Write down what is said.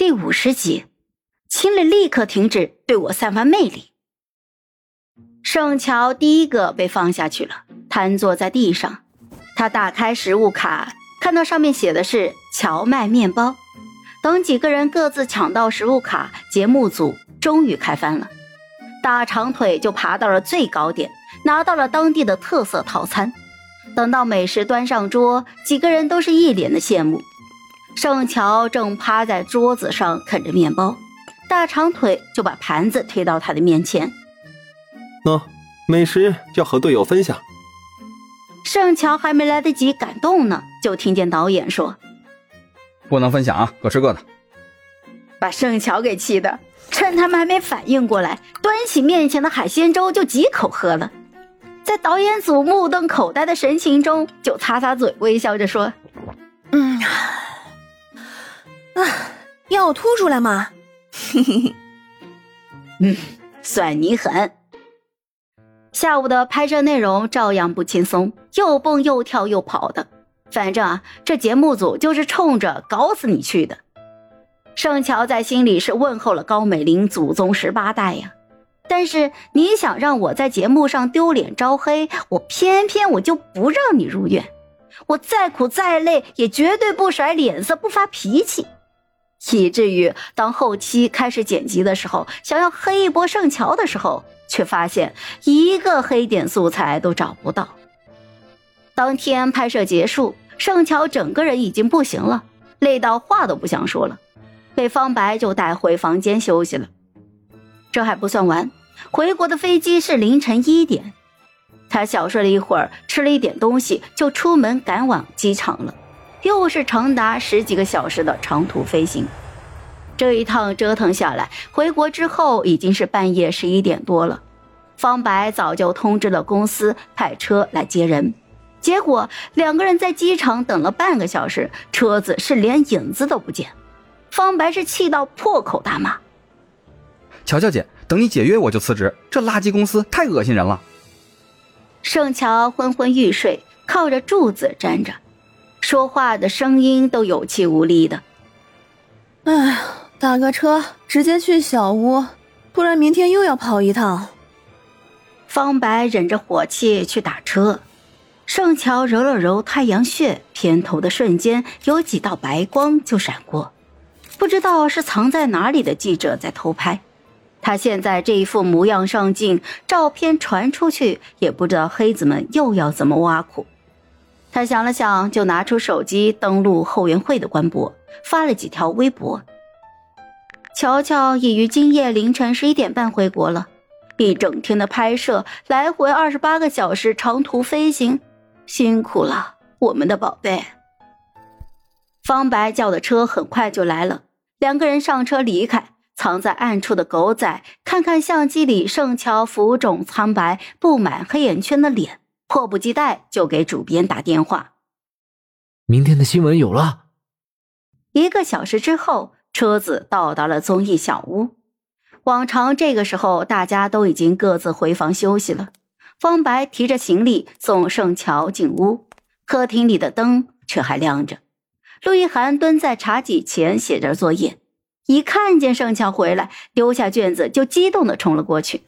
第五十集，秦磊立刻停止对我散发魅力。盛乔第一个被放下去了，瘫坐在地上。他打开食物卡，看到上面写的是荞麦面包。等几个人各自抢到食物卡，节目组终于开饭了。大长腿就爬到了最高点，拿到了当地的特色套餐。等到美食端上桌，几个人都是一脸的羡慕。盛乔正趴在桌子上啃着面包，大长腿就把盘子推到他的面前。喏，美食要和队友分享。盛乔还没来得及感动呢，就听见导演说：“不能分享啊，各吃各的。”把盛乔给气的，趁他们还没反应过来，端起面前的海鲜粥就几口喝了。在导演组目瞪口呆的神情中，就擦擦嘴，微笑着说：“要吐出来吗？嘿嘿嘿，嗯，算你狠。下午的拍摄内容照样不轻松，又蹦又跳又跑的。反正啊，这节目组就是冲着搞死你去的。盛乔在心里是问候了高美玲祖宗十八代呀。但是你想让我在节目上丢脸招黑，我偏偏我就不让你入院。我再苦再累，也绝对不甩脸色，不发脾气。以至于当后期开始剪辑的时候，想要黑一波盛乔的时候，却发现一个黑点素材都找不到。当天拍摄结束，盛乔整个人已经不行了，累到话都不想说了，被方白就带回房间休息了。这还不算完，回国的飞机是凌晨一点，他小睡了一会儿，吃了一点东西，就出门赶往机场了。又是长达十几个小时的长途飞行，这一趟折腾下来，回国之后已经是半夜十一点多了。方白早就通知了公司派车来接人，结果两个人在机场等了半个小时，车子是连影子都不见。方白是气到破口大骂：“乔乔姐，等你解约我就辞职，这垃圾公司太恶心人了。”盛乔昏昏欲睡，靠着柱子站着。说话的声音都有气无力的。哎，打个车直接去小屋，不然明天又要跑一趟。方白忍着火气去打车。盛乔揉了揉太阳穴，偏头的瞬间有几道白光就闪过，不知道是藏在哪里的记者在偷拍。他现在这一副模样上镜，照片传出去，也不知道黑子们又要怎么挖苦。他想了想，就拿出手机登录后援会的官博，发了几条微博。乔乔已于今夜凌晨十一点半回国了，一整天的拍摄，来回二十八个小时长途飞行，辛苦了，我们的宝贝。方白叫的车很快就来了，两个人上车离开。藏在暗处的狗仔看看相机里盛乔浮肿苍白、布满黑眼圈的脸。迫不及待就给主编打电话。明天的新闻有了。一个小时之后，车子到达了综艺小屋。往常这个时候，大家都已经各自回房休息了。方白提着行李送盛乔进屋，客厅里的灯却还亮着。陆一涵蹲在茶几前写着作业，一看见盛乔回来，丢下卷子就激动的冲了过去。